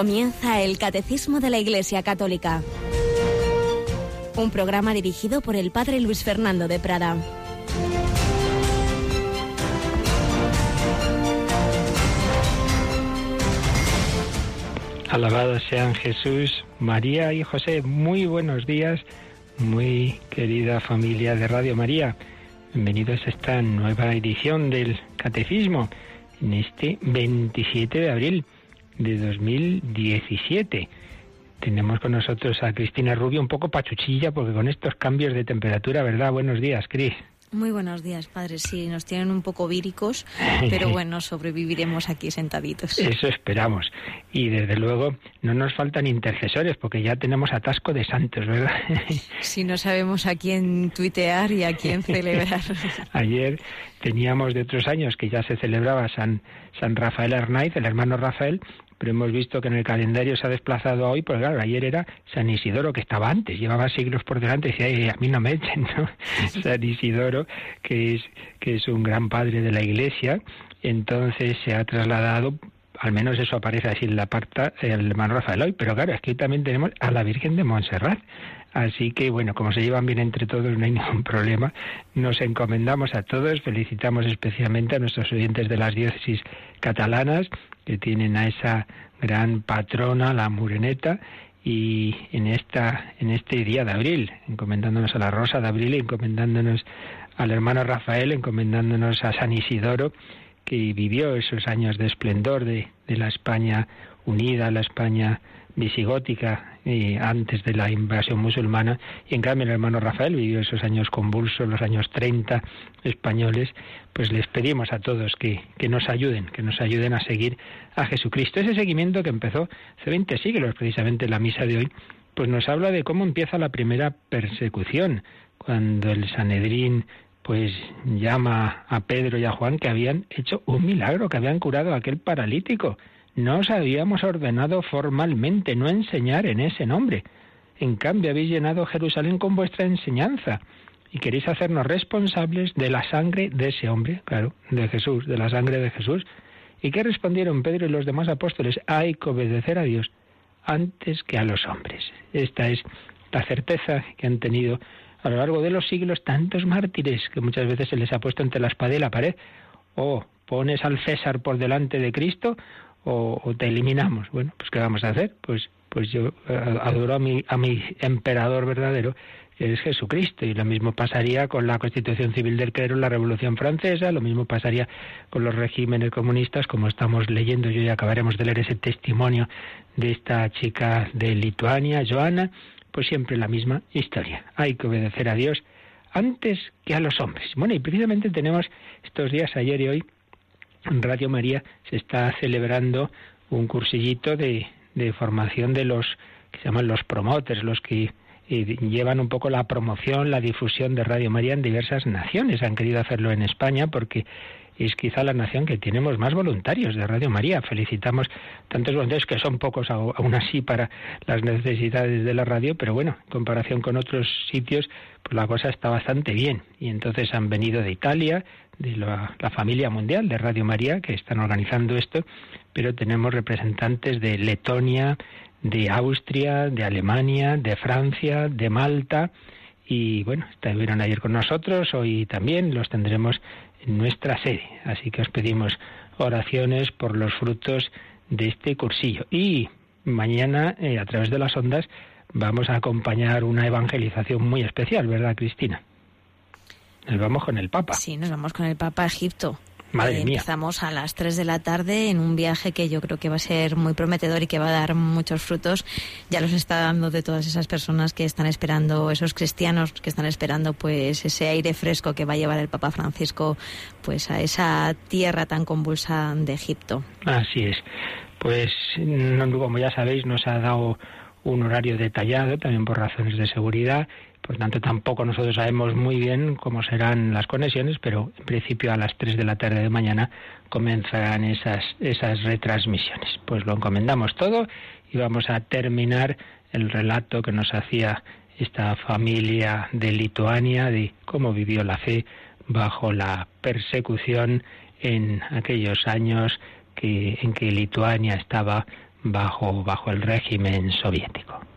Comienza el Catecismo de la Iglesia Católica. Un programa dirigido por el Padre Luis Fernando de Prada. Alabados sean Jesús, María y José. Muy buenos días, muy querida familia de Radio María. Bienvenidos a esta nueva edición del Catecismo en este 27 de abril de 2017. Tenemos con nosotros a Cristina Rubio un poco pachuchilla porque con estos cambios de temperatura, ¿verdad? Buenos días, Cris. Muy buenos días, padre. Sí, nos tienen un poco víricos, pero bueno, sobreviviremos aquí sentaditos. Eso esperamos. Y desde luego no nos faltan intercesores porque ya tenemos atasco de santos, ¿verdad? Si no sabemos a quién tuitear y a quién celebrar. Ayer teníamos de otros años que ya se celebraba San, San Rafael Arnaiz, el hermano Rafael, pero hemos visto que en el calendario se ha desplazado hoy, pues claro, ayer era San Isidoro, que estaba antes, llevaba siglos por delante, y decía, a mí no me echen, ¿no? San Isidoro, que es, que es un gran padre de la Iglesia, entonces se ha trasladado al menos eso aparece así en la parta el hermano Rafael hoy, pero claro, es que también tenemos a la Virgen de Montserrat. Así que bueno, como se llevan bien entre todos, no hay ningún problema. Nos encomendamos a todos, felicitamos especialmente a nuestros oyentes de las diócesis catalanas que tienen a esa gran patrona, la Mureneta, y en esta en este día de abril, encomendándonos a la Rosa de Abril, encomendándonos al hermano Rafael, encomendándonos a San Isidoro, que vivió esos años de esplendor de, de la España unida, la España visigótica y antes de la invasión musulmana. Y en cambio el hermano Rafael vivió esos años convulsos, los años 30 españoles, pues les pedimos a todos que, que nos ayuden, que nos ayuden a seguir a Jesucristo. Ese seguimiento que empezó hace 20 siglos, precisamente en la misa de hoy, pues nos habla de cómo empieza la primera persecución, cuando el Sanedrín pues llama a Pedro y a Juan que habían hecho un milagro, que habían curado a aquel paralítico no os habíamos ordenado formalmente no enseñar en ese nombre. En cambio habéis llenado Jerusalén con vuestra enseñanza y queréis hacernos responsables de la sangre de ese hombre, claro, de Jesús, de la sangre de Jesús. ¿Y qué respondieron Pedro y los demás apóstoles? Hay que obedecer a Dios antes que a los hombres. Esta es la certeza que han tenido a lo largo de los siglos tantos mártires que muchas veces se les ha puesto entre la espada y la pared. O pones al César por delante de Cristo o, te eliminamos. Bueno, pues ¿qué vamos a hacer? Pues, pues yo eh, adoro a mi, a mi emperador verdadero, que es Jesucristo, y lo mismo pasaría con la Constitución Civil del Clero en la Revolución Francesa, lo mismo pasaría con los regímenes comunistas, como estamos leyendo, yo ya acabaremos de leer ese testimonio de esta chica de Lituania, Joana, pues siempre la misma historia. Hay que obedecer a Dios antes que a los hombres. Bueno, y precisamente tenemos estos días, ayer y hoy, en Radio María se está celebrando un cursillito de, de formación de los que se llaman los promoters, los que eh, llevan un poco la promoción, la difusión de Radio María en diversas naciones. Han querido hacerlo en España porque es quizá la nación que tenemos más voluntarios de Radio María. Felicitamos tantos voluntarios que son pocos aún así para las necesidades de la radio, pero bueno, en comparación con otros sitios, pues la cosa está bastante bien. Y entonces han venido de Italia, de la, familia mundial de Radio María que están organizando esto, pero tenemos representantes de Letonia, de Austria, de Alemania, de Francia, de Malta y bueno, estuvieron ayer con nosotros, hoy también los tendremos en nuestra sede. Así que os pedimos oraciones por los frutos de este cursillo. Y mañana, eh, a través de las ondas, vamos a acompañar una evangelización muy especial, ¿verdad, Cristina? Nos vamos con el Papa. Sí, nos vamos con el Papa a Egipto. Madre Eh, mía. Empezamos a las 3 de la tarde en un viaje que yo creo que va a ser muy prometedor y que va a dar muchos frutos. Ya los está dando de todas esas personas que están esperando, esos cristianos que están esperando pues ese aire fresco que va a llevar el Papa Francisco pues a esa tierra tan convulsa de Egipto. Así es. Pues, no, como ya sabéis, nos ha dado un horario detallado, también por razones de seguridad. Por tanto, tampoco nosotros sabemos muy bien cómo serán las conexiones, pero en principio a las 3 de la tarde de mañana comenzarán esas, esas retransmisiones. Pues lo encomendamos todo y vamos a terminar el relato que nos hacía esta familia de Lituania de cómo vivió la fe bajo la persecución en aquellos años que, en que Lituania estaba bajo, bajo el régimen soviético.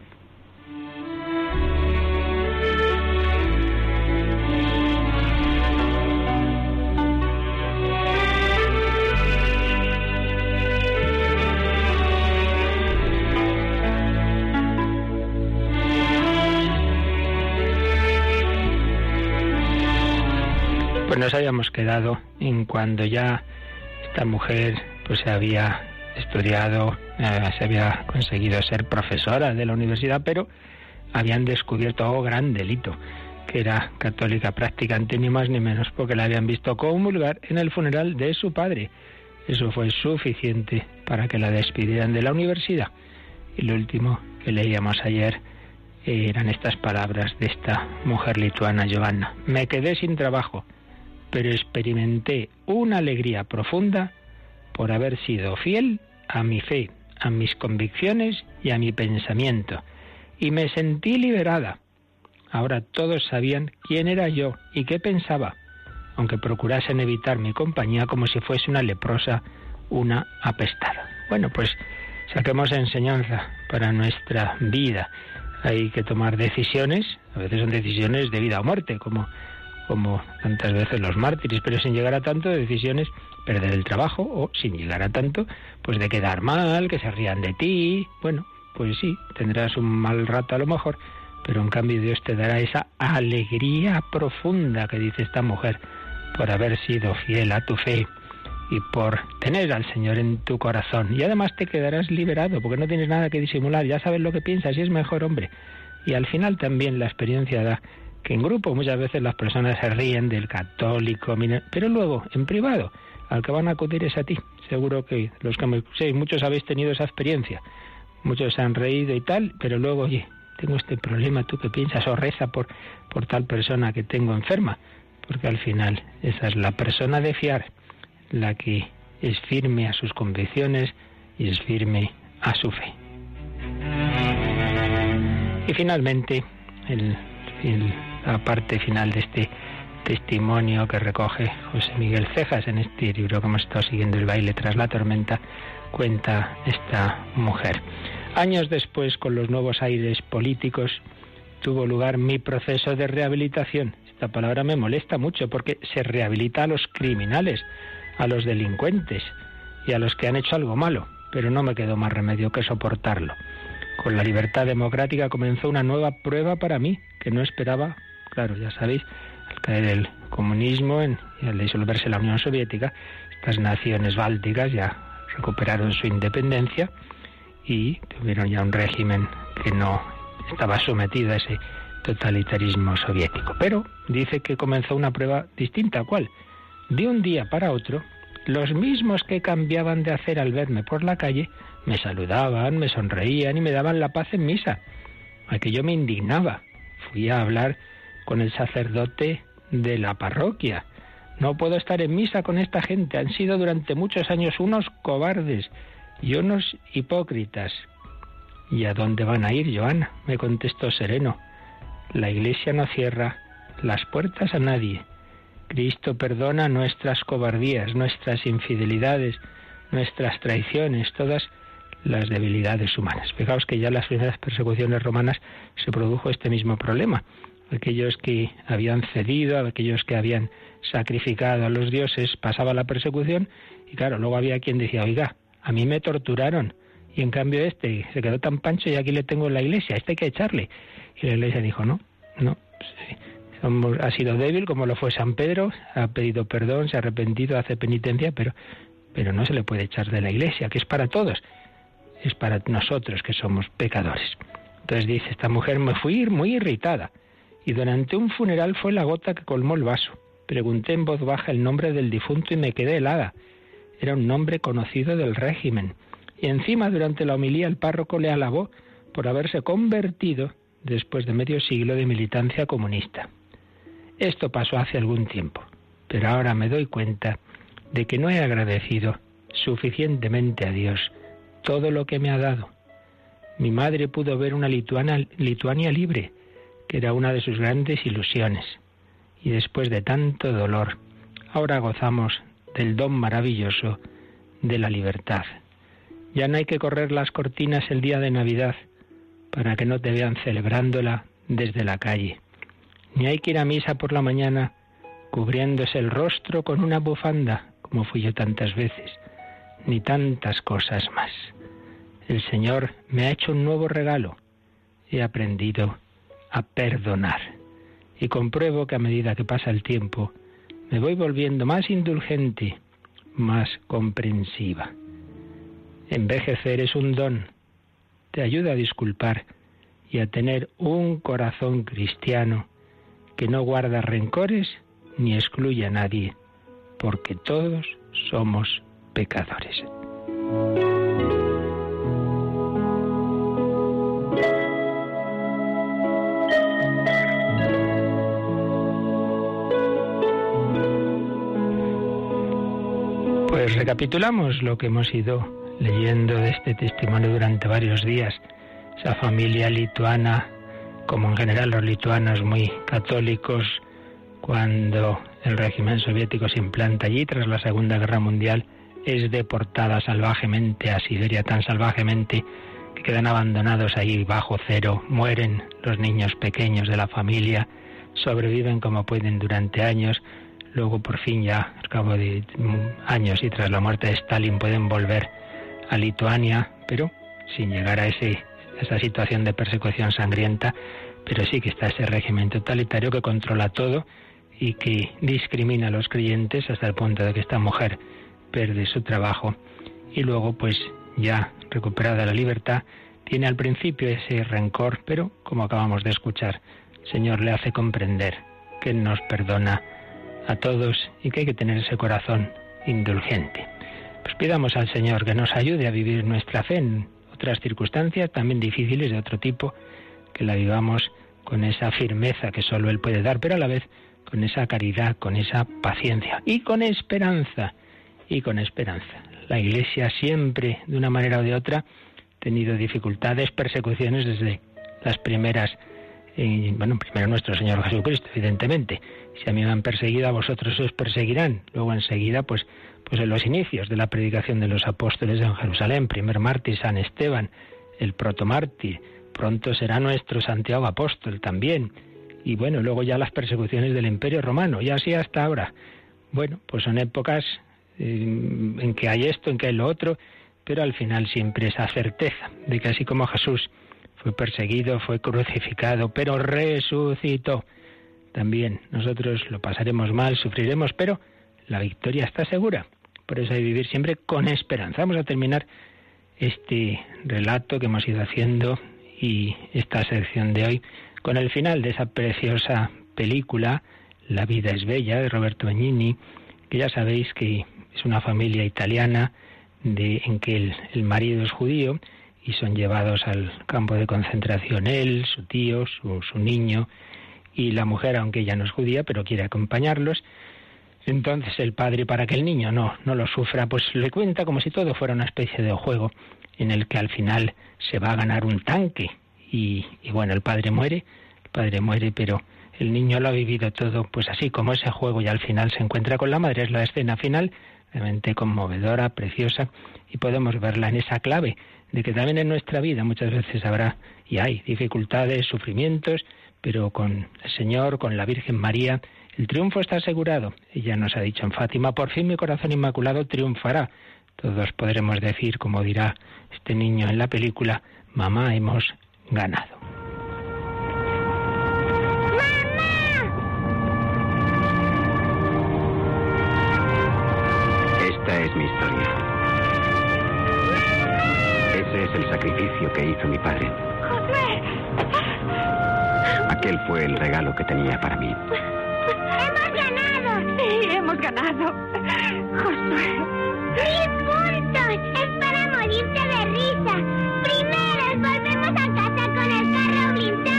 Pues nos habíamos quedado en cuando ya esta mujer pues se había estudiado, eh, se había conseguido ser profesora de la universidad, pero habían descubierto algo gran delito, que era católica practicante ni más ni menos, porque la habían visto comulgar en el funeral de su padre. Eso fue suficiente para que la despidieran de la universidad. Y lo último que leíamos ayer eran estas palabras de esta mujer lituana, Giovanna. Me quedé sin trabajo pero experimenté una alegría profunda por haber sido fiel a mi fe, a mis convicciones y a mi pensamiento, y me sentí liberada. Ahora todos sabían quién era yo y qué pensaba, aunque procurasen evitar mi compañía como si fuese una leprosa, una apestada. Bueno, pues saquemos enseñanza para nuestra vida. Hay que tomar decisiones, a veces son decisiones de vida o muerte, como como tantas veces los mártires, pero sin llegar a tanto de decisiones, perder el trabajo o sin llegar a tanto, pues de quedar mal, que se rían de ti. Bueno, pues sí, tendrás un mal rato a lo mejor, pero en cambio Dios te dará esa alegría profunda que dice esta mujer por haber sido fiel a tu fe y por tener al Señor en tu corazón. Y además te quedarás liberado porque no tienes nada que disimular, ya sabes lo que piensas y es mejor hombre. Y al final también la experiencia da que en grupo muchas veces las personas se ríen del católico, pero luego en privado al que van a acudir es a ti. Seguro que los que me sé, muchos habéis tenido esa experiencia. Muchos se han reído y tal, pero luego, oye, tengo este problema, ¿tú qué piensas? O reza por, por tal persona que tengo enferma. Porque al final esa es la persona de fiar, la que es firme a sus convicciones y es firme a su fe. Y finalmente, el la parte final de este testimonio que recoge José Miguel Cejas en este libro que hemos estado siguiendo el baile tras la tormenta, cuenta esta mujer. Años después, con los nuevos aires políticos, tuvo lugar mi proceso de rehabilitación. Esta palabra me molesta mucho porque se rehabilita a los criminales, a los delincuentes y a los que han hecho algo malo, pero no me quedó más remedio que soportarlo. Con la libertad democrática comenzó una nueva prueba para mí, que no esperaba Claro, ya sabéis, al caer el comunismo y al disolverse la Unión Soviética, estas naciones bálticas ya recuperaron su independencia y tuvieron ya un régimen que no estaba sometido a ese totalitarismo soviético. Pero dice que comenzó una prueba distinta. ¿Cuál? De un día para otro, los mismos que cambiaban de hacer al verme por la calle me saludaban, me sonreían y me daban la paz en misa. Aquello me indignaba. Fui a hablar con el sacerdote de la parroquia. No puedo estar en misa con esta gente. Han sido durante muchos años unos cobardes y unos hipócritas. ¿Y a dónde van a ir, Joana? me contestó sereno. La iglesia no cierra las puertas a nadie. Cristo perdona nuestras cobardías, nuestras infidelidades, nuestras traiciones, todas las debilidades humanas. Fijaos que ya en las primeras persecuciones romanas se produjo este mismo problema aquellos que habían cedido, aquellos que habían sacrificado a los dioses, pasaba la persecución y claro, luego había quien decía, oiga, a mí me torturaron y en cambio este se quedó tan pancho y aquí le tengo en la iglesia, este hay que echarle. Y la iglesia dijo, no, no, ha sido débil como lo fue San Pedro, ha pedido perdón, se ha arrepentido, hace penitencia, pero, pero no se le puede echar de la iglesia, que es para todos, es para nosotros que somos pecadores. Entonces dice esta mujer, me fui muy irritada y durante un funeral fue la gota que colmó el vaso. Pregunté en voz baja el nombre del difunto y me quedé helada. Era un nombre conocido del régimen. Y encima durante la homilía el párroco le alabó por haberse convertido después de medio siglo de militancia comunista. Esto pasó hace algún tiempo, pero ahora me doy cuenta de que no he agradecido suficientemente a Dios todo lo que me ha dado. Mi madre pudo ver una Lituania libre, que era una de sus grandes ilusiones. Y después de tanto dolor, ahora gozamos del don maravilloso de la libertad. Ya no hay que correr las cortinas el día de Navidad para que no te vean celebrándola desde la calle. Ni hay que ir a misa por la mañana cubriéndose el rostro con una bufanda, como fui yo tantas veces, ni tantas cosas más. El Señor me ha hecho un nuevo regalo. He aprendido a perdonar. Y compruebo que a medida que pasa el tiempo, me voy volviendo más indulgente, más comprensiva. Envejecer es un don, te ayuda a disculpar y a tener un corazón cristiano que no guarda rencores ni excluye a nadie, porque todos somos pecadores. Pues recapitulamos lo que hemos ido leyendo de este testimonio durante varios días. Esa familia lituana, como en general los lituanos muy católicos, cuando el régimen soviético se implanta allí tras la Segunda Guerra Mundial, es deportada salvajemente a Siberia, tan salvajemente que quedan abandonados ahí bajo cero, mueren los niños pequeños de la familia, sobreviven como pueden durante años, luego por fin ya, al cabo de años y tras la muerte de Stalin, pueden volver a Lituania, pero sin llegar a ese, esa situación de persecución sangrienta, pero sí que está ese régimen totalitario que controla todo y que discrimina a los creyentes hasta el punto de que esta mujer pierde su trabajo. Y luego pues ya recuperada la libertad tiene al principio ese rencor, pero como acabamos de escuchar, el Señor le hace comprender que nos perdona a todos y que hay que tener ese corazón indulgente. Pues pidamos al Señor que nos ayude a vivir nuestra fe en otras circunstancias también difíciles de otro tipo, que la vivamos con esa firmeza que solo Él puede dar, pero a la vez con esa caridad, con esa paciencia y con esperanza, y con esperanza. La Iglesia siempre, de una manera o de otra, ha tenido dificultades, persecuciones desde las primeras, bueno, primero nuestro Señor Jesucristo, evidentemente. Si a mí me han perseguido, a vosotros os perseguirán. Luego enseguida, pues pues en los inicios de la predicación de los apóstoles en Jerusalén, primer mártir San Esteban, el protomártir, pronto será nuestro Santiago apóstol también, y bueno, luego ya las persecuciones del Imperio Romano, y así hasta ahora. Bueno, pues son épocas eh, en que hay esto, en que hay lo otro, pero al final siempre esa certeza de que así como Jesús fue perseguido, fue crucificado, pero resucitó. También nosotros lo pasaremos mal, sufriremos, pero la victoria está segura. Por eso hay que vivir siempre con esperanza. Vamos a terminar este relato que hemos ido haciendo y esta sección de hoy con el final de esa preciosa película La vida es bella de Roberto Benigni, que ya sabéis que es una familia italiana de, en que el, el marido es judío y son llevados al campo de concentración él, su tío, su, su niño y la mujer, aunque ella no es judía, pero quiere acompañarlos entonces el padre, para que el niño no, no lo sufra, pues le cuenta como si todo fuera una especie de juego en el que al final se va a ganar un tanque. Y, y bueno, el padre muere, el padre muere, pero el niño lo ha vivido todo pues así como ese juego y al final se encuentra con la madre. Es la escena final, realmente conmovedora, preciosa, y podemos verla en esa clave de que también en nuestra vida muchas veces habrá y hay dificultades, sufrimientos, pero con el Señor, con la Virgen María, el triunfo está asegurado. Ella nos ha dicho en Fátima, por fin mi corazón inmaculado triunfará. Todos podremos decir, como dirá este niño en la película, mamá, hemos ganado. Que hizo mi padre. Aquel fue el regalo que tenía para mí. ¡Hemos ganado! Sí, hemos ganado. Josué. ¡Sí, puntos! Es para morirse de risa. Primero volvemos a casa con el carro blindado.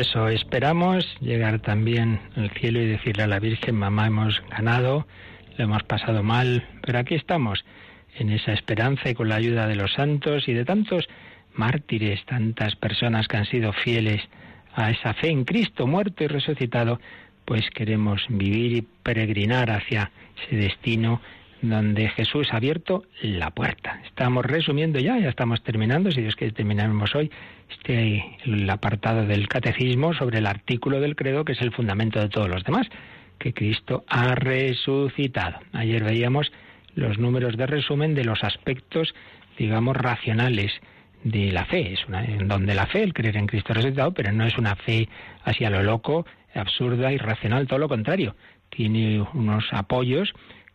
Eso, esperamos llegar también al cielo y decirle a la Virgen, mamá, hemos ganado, lo hemos pasado mal, pero aquí estamos, en esa esperanza y con la ayuda de los santos y de tantos mártires, tantas personas que han sido fieles a esa fe en Cristo muerto y resucitado, pues queremos vivir y peregrinar hacia ese destino donde Jesús ha abierto la puerta. Estamos resumiendo ya, ya estamos terminando, si Dios quiere terminaremos hoy, este el apartado del catecismo sobre el artículo del credo que es el fundamento de todos los demás, que Cristo ha resucitado. Ayer veíamos los números de resumen de los aspectos, digamos, racionales de la fe. Es una, en donde la fe, el creer en Cristo resucitado, pero no es una fe hacia lo loco, absurda, irracional, todo lo contrario. Tiene unos apoyos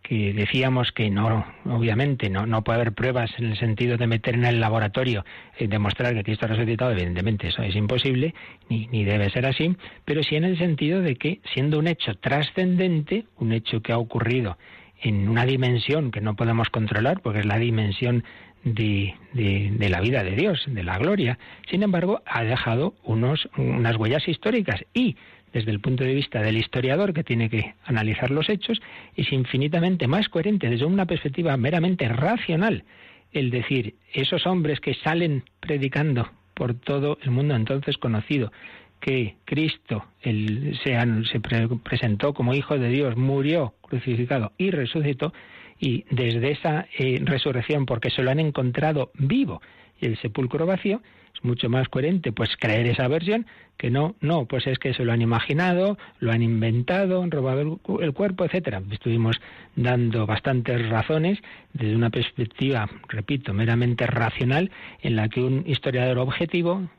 que decíamos que no, obviamente, no, no puede haber pruebas en el sentido de meter en el laboratorio y demostrar que Cristo ha resucitado, evidentemente eso es imposible, ni, ni debe ser así, pero sí en el sentido de que, siendo un hecho trascendente, un hecho que ha ocurrido en una dimensión que no podemos controlar, porque es la dimensión de, de, la vida de Dios, de la gloria. Sin embargo, ha dejado unos, unas huellas históricas y desde el punto de vista del historiador que tiene que analizar los hechos, es infinitamente más coherente desde una perspectiva meramente racional el decir, esos hombres que salen predicando por todo el mundo entonces conocido, que Cristo se, se presentó como Hijo de Dios, murió crucificado y resucitó, y desde esa eh, resurrección, porque se lo han encontrado vivo y el sepulcro vacío, es mucho más coherente pues creer esa versión que no, no, pues es que se lo han imaginado, lo han inventado, han robado el, cuerpo, etcétera. Estuvimos dando bastantes razones desde una perspectiva, repito, meramente racional, en la que un historiador objetivo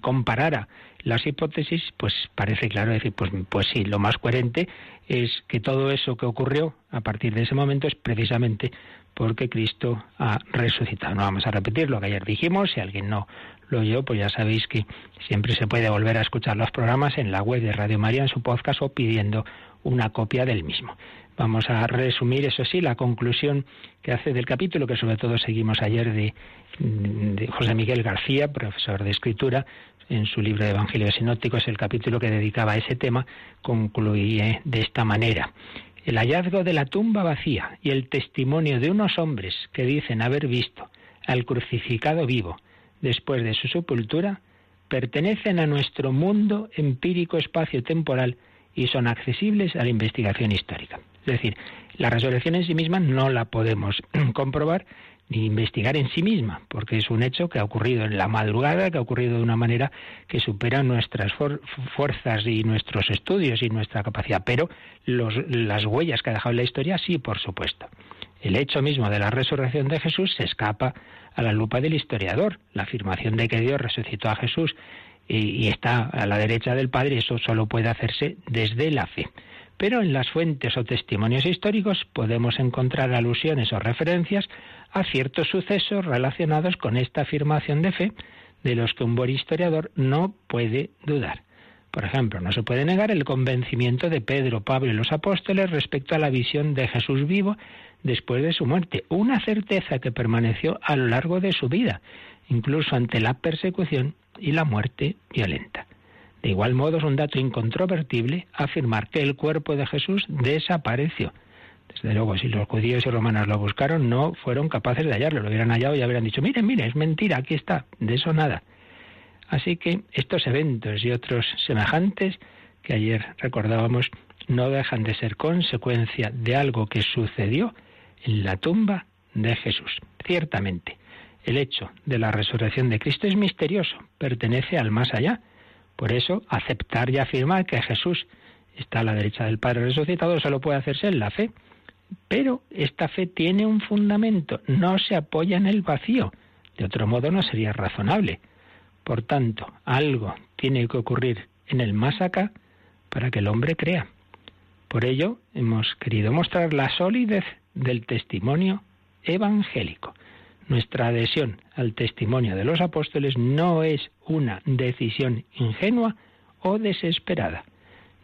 comparara las hipótesis, pues parece claro decir, pues, pues sí, lo más coherente es que todo eso que ocurrió a partir de ese momento es precisamente porque Cristo ha resucitado. No vamos a repetir lo que ayer dijimos, si alguien no lo oyó, pues ya sabéis que siempre se puede volver a escuchar los programas en la web de Radio María, en su podcast o pidiendo una copia del mismo. Vamos a resumir, eso sí, la conclusión que hace del capítulo, que sobre todo seguimos ayer de, José Miguel García, profesor de escritura, en su libro de Evangelios Sinópticos, el capítulo que dedicaba a ese tema, concluye de esta manera. El hallazgo de la tumba vacía y el testimonio de unos hombres que dicen haber visto al crucificado vivo después de su sepultura pertenecen a nuestro mundo empírico espacio-temporal y son accesibles a la investigación histórica. Es decir, la resurrección en sí misma no la podemos comprobar, ni investigar en sí misma, porque es un hecho que ha ocurrido en la madrugada, que ha ocurrido de una manera que supera nuestras fuerzas y nuestros estudios y nuestra capacidad. Pero las huellas que ha dejado la historia, sí, por supuesto. El hecho mismo de la resurrección de Jesús se escapa a la lupa del historiador. La afirmación de que Dios resucitó a Jesús y, y está a la derecha del Padre, eso solo puede hacerse desde la fe. Pero en las fuentes o testimonios históricos podemos encontrar alusiones o referencias a ciertos sucesos relacionados con esta afirmación de fe de los que un buen historiador no puede dudar. Por ejemplo, no se puede negar el convencimiento de Pedro, Pablo y los apóstoles respecto a la visión de Jesús vivo después de su muerte, una certeza que permaneció a lo largo de su vida, incluso ante la persecución y la muerte violenta. De igual modo, es un dato incontrovertible afirmar que el cuerpo de Jesús desapareció desde luego, si los judíos y romanos lo buscaron, no fueron capaces de hallarlo. Lo hubieran hallado y habrían dicho, miren, miren, es mentira, aquí está. De eso nada. Así que estos eventos y otros semejantes que ayer recordábamos no dejan de ser consecuencia de algo que sucedió en la tumba de Jesús. Ciertamente, el hecho de la resurrección de Cristo es misterioso, pertenece al más allá. Por eso, aceptar y afirmar que Jesús está a la derecha del Padre resucitado solo puede hacerse en la fe. Pero esta fe tiene un fundamento, no se apoya en el vacío. De otro modo no sería razonable. Por tanto, algo tiene que ocurrir en el más acá para que el hombre crea. Por ello, hemos querido mostrar la solidez del testimonio evangélico. Nuestra adhesión al testimonio de los apóstoles no es una decisión ingenua o desesperada.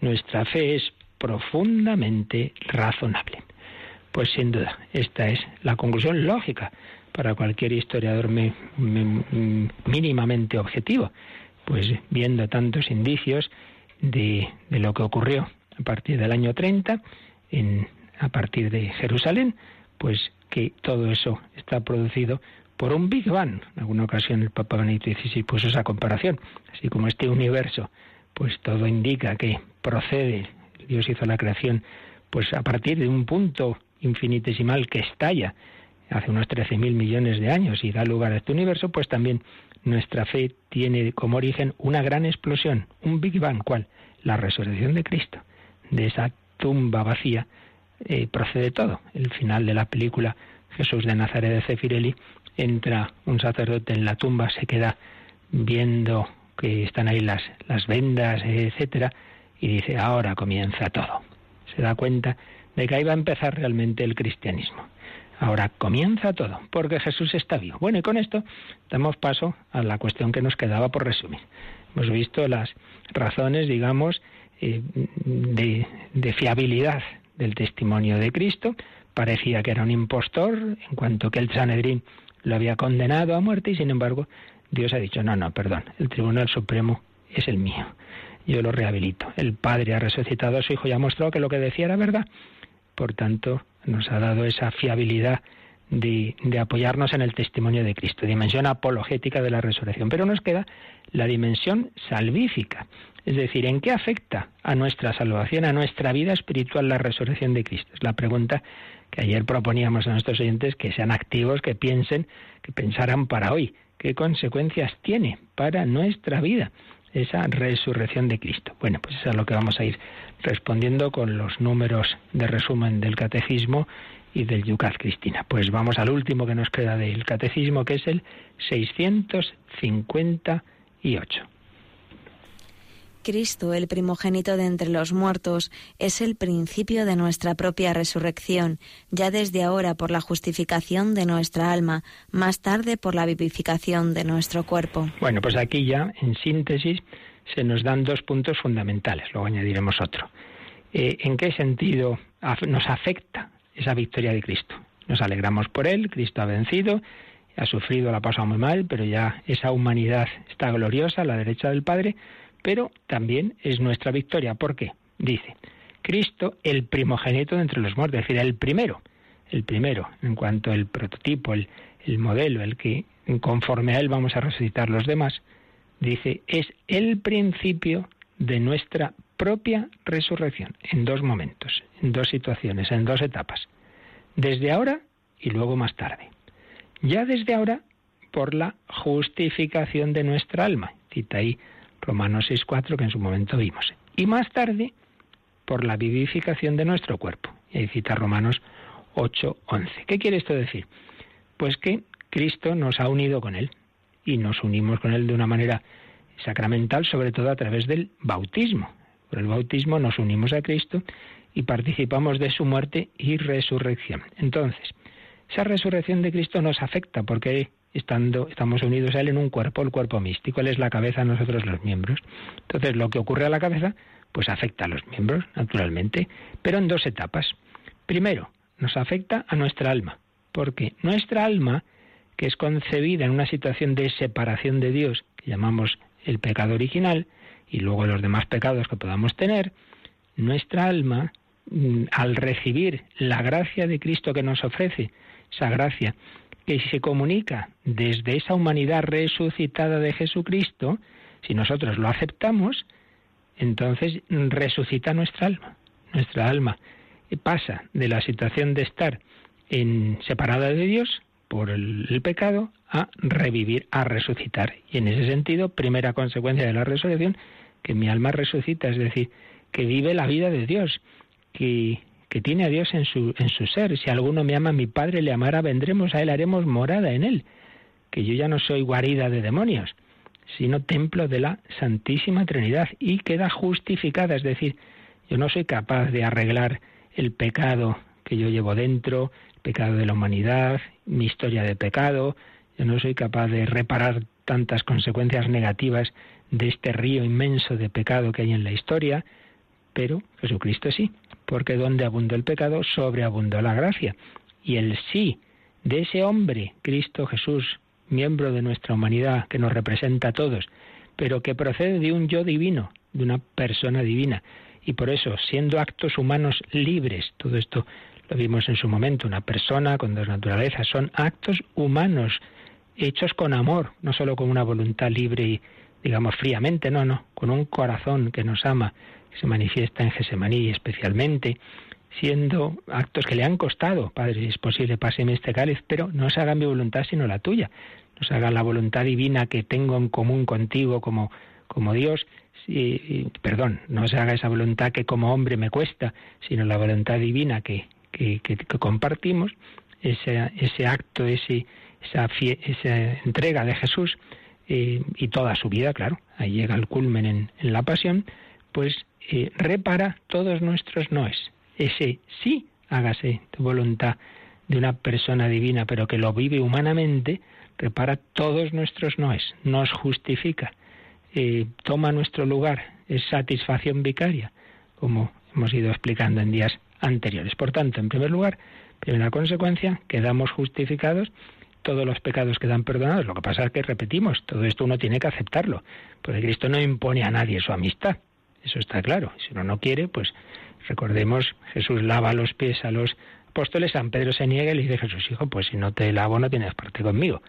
Nuestra fe es profundamente razonable. Pues sin duda, esta es la conclusión lógica para cualquier historiador mínimamente objetivo. pues viendo tantos indicios de, de lo que ocurrió a partir del año 30 en, a partir de Jerusalén, pues que todo eso está producido por un Big Bang. En alguna ocasión el Papa Benedicto XVI puso esa comparación, así como este universo, pues todo indica que procede, Dios hizo la creación, pues a partir de un punto infinitesimal que estalla hace unos 13.000 millones de años y da lugar a este universo, pues también nuestra fe tiene como origen una gran explosión, un Big Bang, ¿cuál? La resurrección de Cristo. De esa tumba vacía eh, procede todo. El final de la película Jesús de Nazaret de Cefirelli entra un sacerdote en la tumba, se queda viendo que están ahí las, las vendas, etcétera, y dice, ahora comienza todo. Se da cuenta de que ahí va a empezar realmente el cristianismo. Ahora comienza todo, porque Jesús está vivo. Bueno, y con esto damos paso a la cuestión que nos quedaba por resumir. Hemos visto las razones, digamos, eh, de, de fiabilidad del testimonio de Cristo. Parecía que era un impostor, en cuanto que el Sanedrín lo había condenado a muerte y sin embargo Dios ha dicho, no, no, perdón, el Tribunal Supremo es el mío, yo lo rehabilito. El Padre ha resucitado a su Hijo y ha mostrado que lo que decía era verdad. Por tanto, nos ha dado esa fiabilidad de, de, apoyarnos en el testimonio de Cristo, dimensión apologética de la resurrección. Pero nos queda la dimensión salvífica, es decir, ¿en qué afecta a nuestra salvación, a nuestra vida espiritual la resurrección de Cristo? Es la pregunta que ayer proponíamos a nuestros oyentes que sean activos, que piensen, que pensaran para hoy. ¿Qué consecuencias tiene para nuestra vida esa resurrección de Cristo? Bueno, pues eso es lo que vamos a ir respondiendo con los números de resumen del catecismo y del Yucat Cristina. Pues vamos al último que nos queda del catecismo, que es el 658. Cristo, el primogénito de entre los muertos, es el principio de nuestra propia resurrección, ya desde ahora por la justificación de nuestra alma, más tarde por la vivificación de nuestro cuerpo. Bueno, pues aquí ya, en síntesis, se nos dan dos puntos fundamentales, luego añadiremos otro. Eh, ¿En qué sentido nos afecta esa victoria de Cristo? Nos alegramos por él, Cristo ha vencido, ha sufrido, la ha pasado muy mal, pero ya esa humanidad está gloriosa a la derecha del Padre, pero también es nuestra victoria. ¿Por qué? Dice, Cristo el primogénito de entre los muertos, es decir, el primero, el primero, en cuanto al prototipo, el, el modelo, el que conforme a él vamos a resucitar los demás, dice, es el principio de nuestra propia resurrección, en dos momentos, en dos situaciones, en dos etapas. Desde ahora y luego más tarde. Ya desde ahora, por la justificación de nuestra alma. Cita ahí Romanos 6.4 que en su momento vimos. Y más tarde, por la vivificación de nuestro cuerpo. Y ahí cita Romanos 8.11. ¿Qué quiere esto decir? Pues que Cristo nos ha unido con Él y nos unimos con Él de una manera sacramental, sobre todo a través del bautismo. Por el bautismo nos unimos a Cristo y participamos de su muerte y resurrección. Entonces, esa resurrección de Cristo nos afecta porque estando, estamos unidos a Él en un cuerpo, el cuerpo místico. Él es la cabeza, nosotros los miembros. Entonces, lo que ocurre a la cabeza, pues afecta a los miembros, naturalmente, pero en dos etapas. Primero, nos afecta a nuestra alma, porque nuestra alma, que es concebida en una situación de separación de Dios, que llamamos el pecado original, y luego los demás pecados que podamos tener, nuestra alma, mm, al recibir la gracia de Cristo que nos ofrece, esa gracia que se comunica desde esa humanidad resucitada de Jesucristo, si nosotros lo aceptamos, entonces resucita nuestra alma. Nuestra alma pasa de la situación de estar en, separada de Dios por el, el pecado a revivir, a resucitar. Y en ese sentido, primera consecuencia de la resurrección, que mi alma resucita, es decir, que vive la vida de Dios, que que tiene a Dios en su, en su ser. Si alguno me ama, mi Padre le amará, vendremos a Él, haremos morada en Él. Que yo ya no soy guarida de demonios, sino templo de la Santísima Trinidad y queda justificada. Es decir, yo no soy capaz de arreglar el pecado que yo llevo dentro, el pecado de la humanidad, mi historia de pecado. Yo no soy capaz de reparar tantas consecuencias negativas de este río inmenso de pecado que hay en la historia, pero Jesucristo sí porque donde abundó el pecado, sobreabundó la gracia. Y el sí de ese hombre, Cristo Jesús, miembro de nuestra humanidad, que nos representa a todos, pero que procede de un yo divino, de una persona divina. Y por eso, siendo actos humanos libres, todo esto lo vimos en su momento, una persona con dos naturalezas, son actos humanos, hechos con amor, no solo con una voluntad libre y, digamos, fríamente, no, no, con un corazón que nos ama, que se manifiesta en Gesemaní especialmente, siendo actos que le han costado, Padre, si es posible, páseme este cáliz, pero no se haga mi voluntad sino la tuya, no se haga la voluntad divina que tengo en común contigo como, como Dios, perdón, no se haga esa voluntad que como hombre me cuesta, sino la voluntad divina que, que, compartimos, ese, ese acto, ese, esa, esa entrega de Jesús eh, y toda su vida, claro, ahí llega el culmen en, la pasión, pues eh, repara todos nuestros noes. Ese sí, hágase tu voluntad de una persona divina, pero que lo vive humanamente, repara todos nuestros noes, nos justifica, eh, toma nuestro lugar, es satisfacción vicaria, como hemos ido explicando en días anteriores. Por tanto, en primer lugar, primera consecuencia, quedamos justificados, todos los pecados quedan perdonados. Lo que pasa es que repetimos, todo esto uno tiene que aceptarlo, porque Cristo no impone a nadie su amistad. Eso está claro. Si uno no quiere, pues recordemos, Jesús lava los pies a los apóstoles, San Pedro se niega y le dice Jesús, hijo, pues si no te lavo no tienes parte conmigo.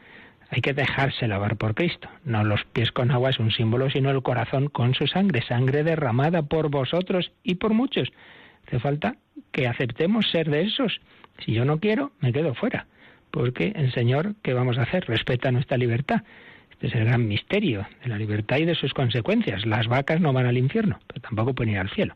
Hay que dejarse lavar por Cristo. No los pies con agua es un símbolo, sino el corazón con su sangre, sangre derramada por vosotros y por muchos. Hace falta que aceptemos ser de esos. Si yo no quiero, me quedo fuera. Porque el Señor, ¿qué vamos a hacer? Respeta nuestra libertad. Este es el gran misterio de la libertad y de sus consecuencias. Las vacas no van al infierno, pero tampoco pueden ir al cielo.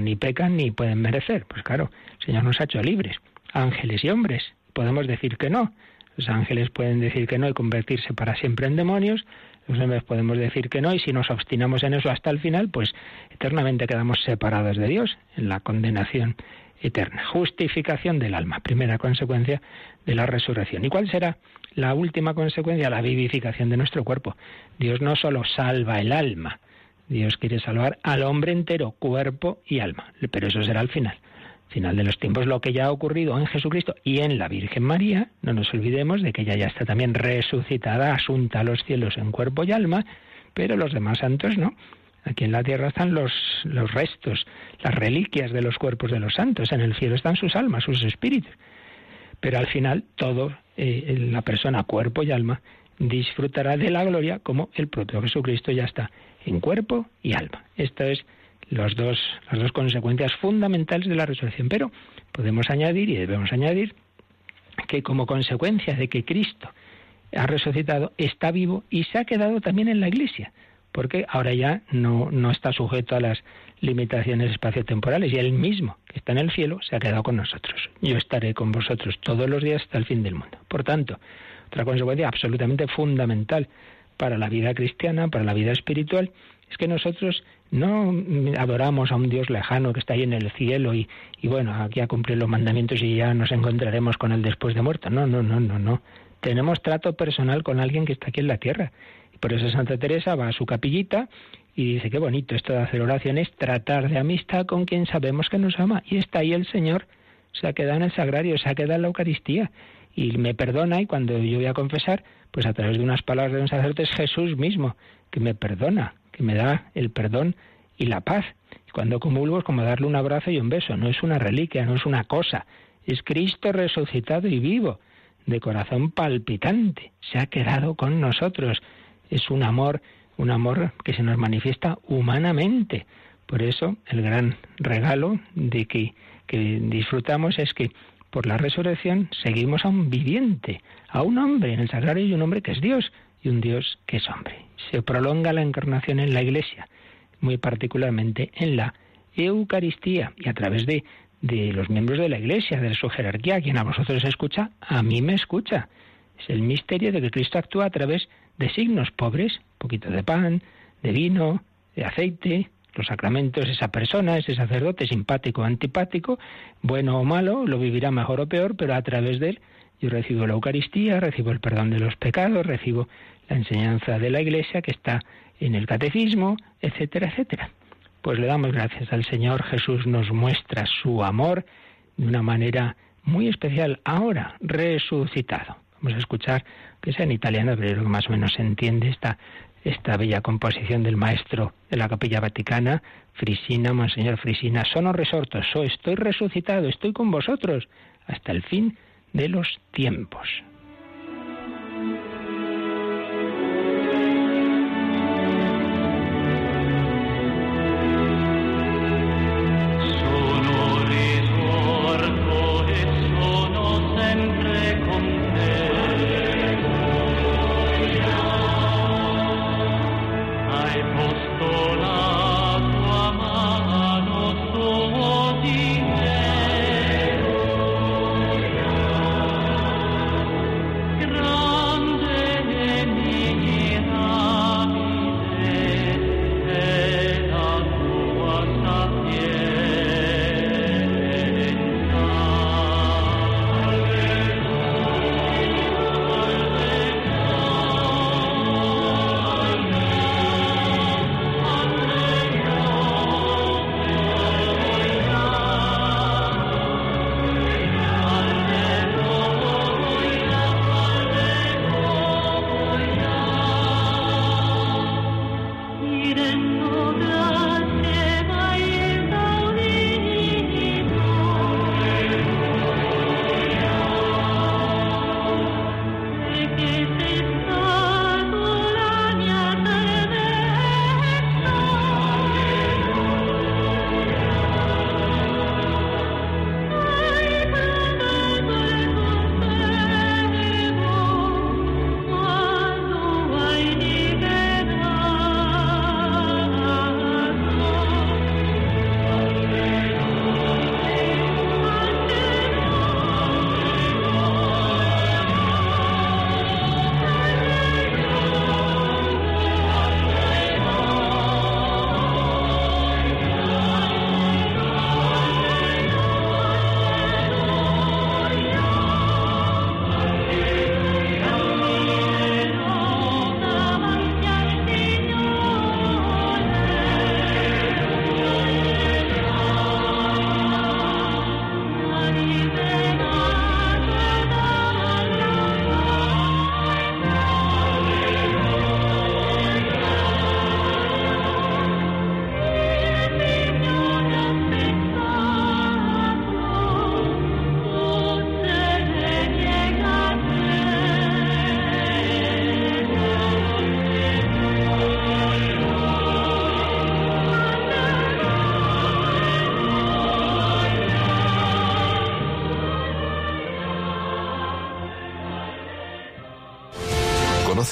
ni pecan ni pueden merecer. Pues claro, el Señor nos ha hecho libres. Ángeles y hombres. Podemos decir que no. Los ángeles pueden decir que no y convertirse para siempre en demonios. Los hombres podemos decir que no y si nos obstinamos en eso hasta el final, pues eternamente quedamos separados de Dios en la condenación eterna. Justificación del alma, primera consecuencia de la resurrección. ¿Y cuál será la última consecuencia? La vivificación de nuestro cuerpo. Dios no solo salva el alma, Dios quiere salvar al hombre entero, cuerpo y alma, pero eso será al final final de los tiempos, lo que ya ha ocurrido en Jesucristo y en la Virgen María, no nos olvidemos de que ella ya está también resucitada, asunta a los cielos en cuerpo y alma, pero los demás santos no. Aquí en la tierra están los, los restos, las reliquias de los cuerpos de los santos, en el cielo están sus almas, sus espíritus. Pero al final todo, eh, la persona, cuerpo y alma, disfrutará de la gloria como el propio Jesucristo ya está en cuerpo y alma. Esto es los dos, las dos consecuencias fundamentales de la resurrección. Pero podemos añadir, y debemos añadir, que como consecuencia de que Cristo ha resucitado, está vivo y se ha quedado también en la iglesia, porque ahora ya no, no está sujeto a las limitaciones espaciotemporales y él mismo, que está en el cielo, se ha quedado con nosotros. Yo estaré con vosotros todos los días hasta el fin del mundo. Por tanto, otra consecuencia absolutamente fundamental para la vida cristiana, para la vida espiritual, es que nosotros no adoramos a un Dios lejano que está ahí en el cielo y, y bueno, aquí a cumplir los mandamientos y ya nos encontraremos con él después de muerto. No, no, no, no, no. Tenemos trato personal con alguien que está aquí en la tierra. Y por eso Santa Teresa va a su capillita y dice, qué bonito esto de hacer oraciones, tratar de amistad con quien sabemos que nos ama. Y está ahí el Señor, se ha quedado en el sagrario, se ha quedado en la Eucaristía. Y me perdona y cuando yo voy a confesar, pues a través de unas palabras de un sacerdote es Jesús mismo que me perdona que me da el perdón y la paz. Cuando comulgo es como darle un abrazo y un beso, no es una reliquia, no es una cosa, es Cristo resucitado y vivo, de corazón palpitante, se ha quedado con nosotros. Es un amor, un amor que se nos manifiesta humanamente. Por eso el gran regalo de que, que disfrutamos es que por la resurrección seguimos a un viviente, a un hombre en el sagrario y un hombre que es Dios, y un Dios que es hombre. Se prolonga la encarnación en la Iglesia, muy particularmente en la Eucaristía y a través de, de los miembros de la Iglesia, de su jerarquía. Quien a vosotros escucha, a mí me escucha. Es el misterio de que Cristo actúa a través de signos pobres, poquito de pan, de vino, de aceite, los sacramentos, esa persona, ese sacerdote simpático o antipático, bueno o malo, lo vivirá mejor o peor, pero a través de él yo recibo la Eucaristía, recibo el perdón de los pecados, recibo la enseñanza de la Iglesia que está en el catecismo, etcétera, etcétera. Pues le damos gracias al Señor. Jesús nos muestra su amor de una manera muy especial, ahora resucitado. Vamos a escuchar, que sea en italiano, pero que más o menos se entiende esta, esta bella composición del maestro de la Capilla Vaticana, Frisina, Monseñor Frisina, sono resortos, so estoy resucitado, estoy con vosotros hasta el fin de los tiempos.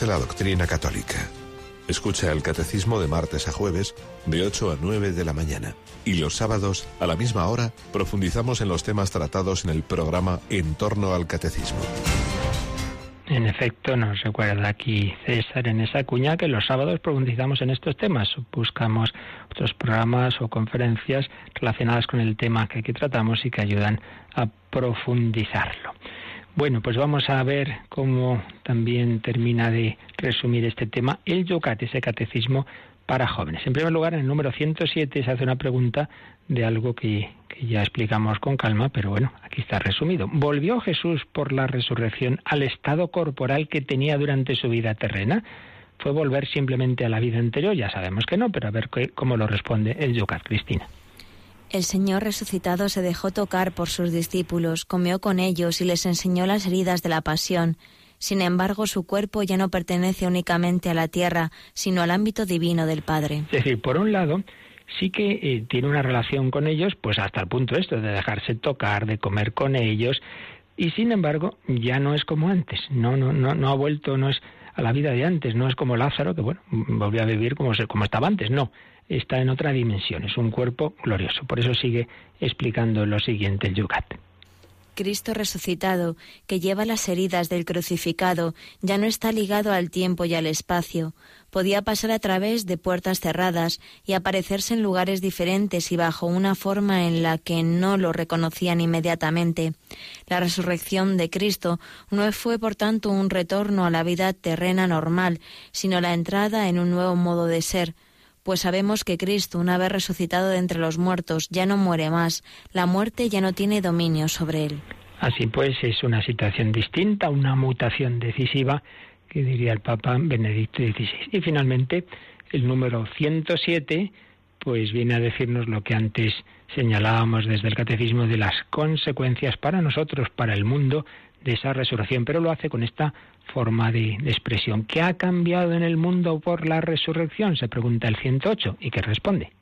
La doctrina católica. Escucha el catecismo de martes a jueves de 8 a 9 de la mañana. Y los sábados, a la misma hora, profundizamos en los temas tratados en el programa En torno al catecismo. En efecto, nos recuerda aquí César en esa cuña que los sábados profundizamos en estos temas. Buscamos otros programas o conferencias relacionadas con el tema que aquí tratamos y que ayudan a profundizarlo. Bueno, pues vamos a ver cómo también termina de resumir este tema el Yocat, ese catecismo para jóvenes. En primer lugar, en el número 107 se hace una pregunta de algo que, ya explicamos con calma, pero bueno, aquí está resumido. ¿Volvió Jesús por la resurrección al estado corporal que tenía durante su vida terrena? ¿Fue volver simplemente a la vida anterior? Ya sabemos que no, pero a ver cómo lo responde el Yocat, Cristina. El Señor resucitado se dejó tocar por sus discípulos, comió con ellos y les enseñó las heridas de la pasión. Sin embargo, su cuerpo ya no pertenece únicamente a la tierra, sino al ámbito divino del Padre. Es decir, por un lado, sí que eh, tiene una relación con ellos, pues hasta el punto esto de dejarse tocar, de comer con ellos, y sin embargo, ya no es como antes. No, no, no, no ha vuelto, no es a la vida de antes, no es como Lázaro, que bueno, volvió a vivir como, como estaba antes, no está en otra dimensión, es un cuerpo glorioso. Por eso sigue explicando lo siguiente el Yucat. Cristo resucitado, que lleva las heridas del crucificado, ya no está ligado al tiempo y al espacio. Podía pasar a través de puertas cerradas y aparecerse en lugares diferentes y bajo una forma en la que no lo reconocían inmediatamente. La resurrección de Cristo no fue, por tanto, un retorno a la vida terrena normal, sino la entrada en un nuevo modo de ser, pues sabemos que Cristo, una vez resucitado de entre los muertos, ya no muere más, la muerte ya no tiene dominio sobre él. Así pues, es una situación distinta, una mutación decisiva que diría el Papa Benedicto XVI. Y finalmente, el número 107, pues viene a decirnos lo que antes señalábamos desde el catecismo de las consecuencias para nosotros, para el mundo, de esa resurrección, pero lo hace con esta forma de, de, expresión. ¿Qué ha cambiado en el mundo por la resurrección? Se pregunta el 108 y que responde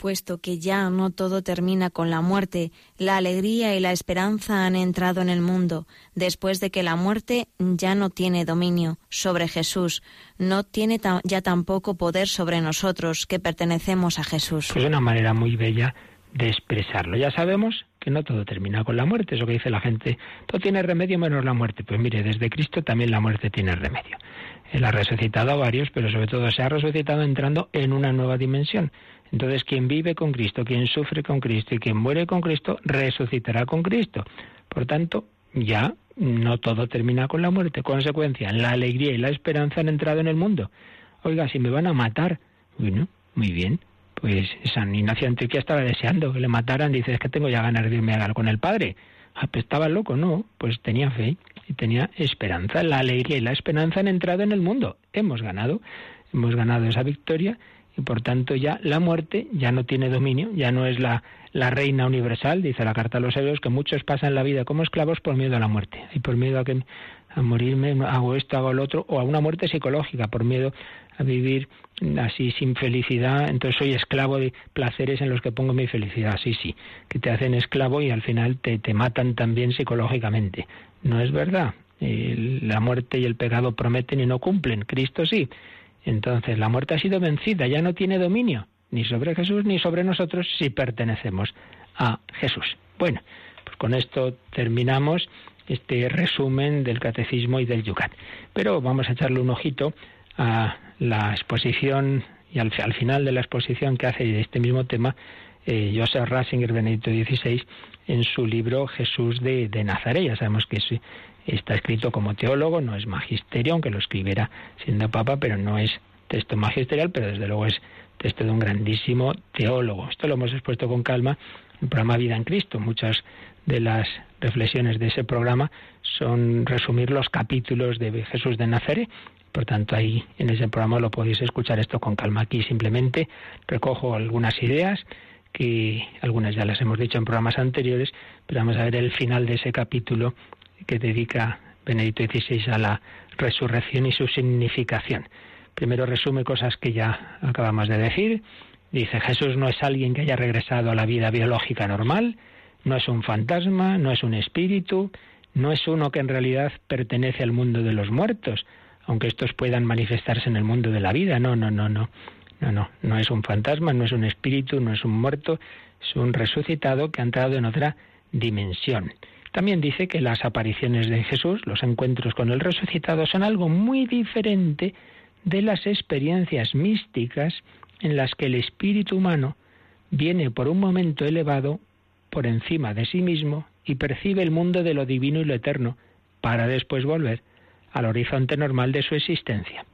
puesto que ya no todo termina con la muerte, la alegría y la esperanza han entrado en el mundo, después de que la muerte ya no tiene dominio sobre Jesús, no tiene ya tampoco poder sobre nosotros que pertenecemos a Jesús. Es una manera muy bella de expresarlo. Ya sabemos que no todo termina con la muerte, eso que dice la gente, todo tiene remedio menos la muerte. Pues mire, desde Cristo también la muerte tiene remedio. Él ha resucitado a varios, pero sobre todo se ha resucitado entrando en una nueva dimensión. Entonces, quien vive con Cristo, quien sufre con Cristo y quien muere con Cristo, resucitará con Cristo. Por tanto, ya no todo termina con la muerte. Consecuencia, la alegría y la esperanza han entrado en el mundo. Oiga, si me van a matar, bueno, muy bien. Pues San Ignacio de estaba deseando que le mataran. Dice, es que tengo ya ganas de irme a con el Padre. Ah, pues estaba loco, no, pues tenía fe y tenía esperanza. La alegría y la esperanza han entrado en el mundo. Hemos ganado, hemos ganado esa victoria y por tanto ya la muerte ya no tiene dominio, ya no es la, la reina universal, dice la carta a los hebreos, que muchos pasan la vida como esclavos por miedo a la muerte y por miedo a que a morirme, hago esto, hago lo otro, o a una muerte psicológica, por miedo a vivir así sin felicidad, entonces soy esclavo de placeres en los que pongo mi felicidad, sí, sí, que te hacen esclavo y al final te, te matan también psicológicamente. No es verdad, la muerte y el pecado prometen y no cumplen, Cristo sí. Entonces la muerte ha sido vencida, ya no tiene dominio ni sobre Jesús ni sobre nosotros si pertenecemos a Jesús. Bueno, pues con esto terminamos este resumen del catecismo y del Yucat. Pero vamos a echarle un ojito a la exposición y al, final de la exposición que hace de este mismo tema eh, Joseph Ratzinger Benedicto XVI en su libro Jesús de, Nazaret. Ya sabemos que es está escrito como teólogo, no es magisterio, aunque lo escribiera siendo papa, pero no es texto magisterial, pero desde luego es texto de un grandísimo teólogo. Esto lo hemos expuesto con calma en el programa Vida en Cristo. Muchas de las reflexiones de ese programa son resumir los capítulos de Jesús de Nazaret. Por tanto, ahí en ese programa lo podéis escuchar esto con calma. Aquí simplemente recojo algunas ideas que algunas ya las hemos dicho en programas anteriores, pero vamos a ver el final de ese capítulo que dedica Benedicto XVI a la resurrección y su significación. Primero resume cosas que ya acabamos de decir. Dice, Jesús no es alguien que haya regresado a la vida biológica normal, no es un fantasma, no es un espíritu, no es uno que en realidad pertenece al mundo de los muertos, aunque estos puedan manifestarse en el mundo de la vida. No, no, no, no. No, no, no es un fantasma, no es un espíritu, no es un muerto, es un resucitado que ha entrado en otra dimensión. También dice que las apariciones de Jesús, los encuentros con el resucitado, son algo muy diferente de las experiencias místicas en las que el espíritu humano viene por un momento elevado por encima de sí mismo y percibe el mundo de lo divino y lo eterno, para después volver al horizonte normal de su existencia.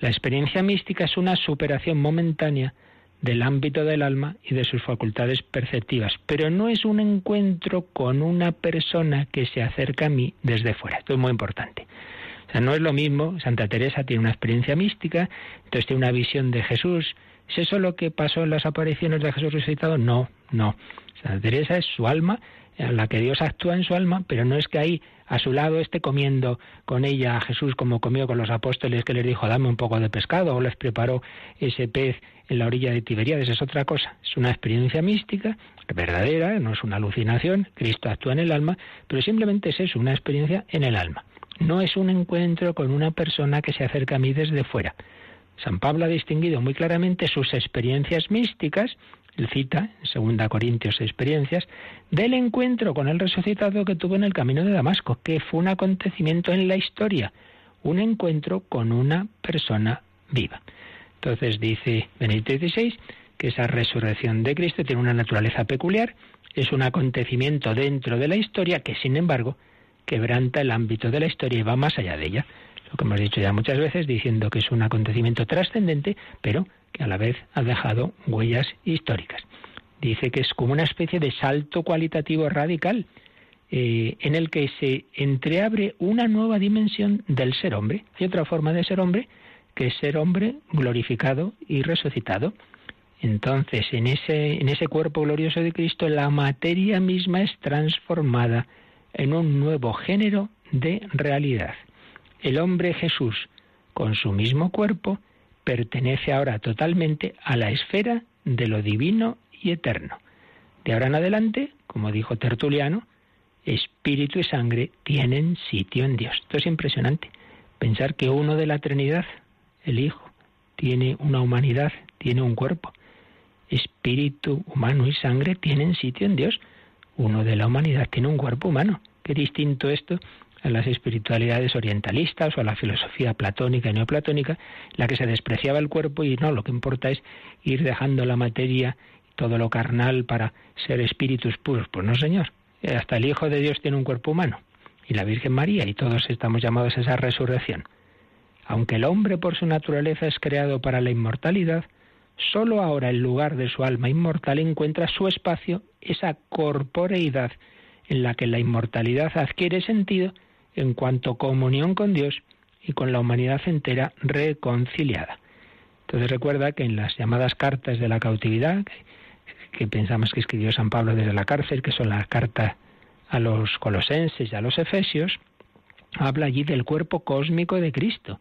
La experiencia mística es una superación momentánea del ámbito del alma y de sus facultades perceptivas, pero no es un encuentro con una persona que se acerca a mí desde fuera. Esto es muy importante. O sea, no es lo mismo, Santa Teresa tiene una experiencia mística, entonces tiene una visión de Jesús. ¿Es eso lo que pasó en las apariciones de Jesús resucitado? No, no. Santa Teresa es su alma, en la que Dios actúa en su alma, pero no es que ahí a su lado esté comiendo con ella a Jesús como comió con los apóstoles que les dijo dame un poco de pescado o les preparó ese pez en la orilla de Tiberíades, es otra cosa. Es una experiencia mística, verdadera, no es una alucinación, Cristo actúa en el alma, pero simplemente es una experiencia en el alma. No es un encuentro con una persona que se acerca a mí desde fuera. San Pablo ha distinguido muy claramente sus experiencias místicas, él cita en 2 Corintios experiencias, del encuentro con el resucitado que tuvo en el camino de Damasco, que fue un acontecimiento en la historia, un encuentro con una persona viva. Entonces dice Benedicto XVI que esa resurrección de Cristo tiene una naturaleza peculiar, es un acontecimiento dentro de la historia que, sin embargo, quebranta el ámbito de la historia y va más allá de ella. Lo que hemos dicho ya muchas veces, diciendo que es un acontecimiento trascendente, pero a la vez ha dejado huellas históricas. Dice que es como una especie de salto cualitativo radical eh, en el que se entreabre una nueva dimensión del ser hombre. Hay otra forma de ser hombre que es ser hombre glorificado y resucitado. Entonces, en ese, en ese cuerpo glorioso de Cristo, la materia misma es transformada en un nuevo género de realidad. El hombre Jesús, con su mismo cuerpo, pertenece ahora totalmente a la esfera de lo divino y eterno. De ahora en adelante, como dijo Tertuliano, espíritu y sangre tienen sitio en Dios. Esto es impresionante. Pensar que uno de la Trinidad, el Hijo, tiene una humanidad, tiene un cuerpo. Espíritu humano y sangre tienen sitio en Dios. Uno de la humanidad tiene un cuerpo humano. Qué distinto esto a las espiritualidades orientalistas o a la filosofía platónica y neoplatónica, la que se despreciaba el cuerpo y no, lo que importa es ir dejando la materia todo lo carnal para ser espíritus puros. Pues no, Señor. Hasta el Hijo de Dios tiene un cuerpo humano y la Virgen María y todos estamos llamados a esa resurrección. Aunque el hombre por su naturaleza es creado para la inmortalidad, sólo ahora el lugar de su alma inmortal encuentra su espacio, esa corporeidad en la que la inmortalidad adquiere sentido en cuanto comunión con Dios y con la humanidad entera reconciliada. Entonces recuerda que en las llamadas cartas de la cautividad, que pensamos que escribió San Pablo desde la cárcel, que son las cartas a los colosenses y a los efesios, habla allí del cuerpo cósmico de Cristo,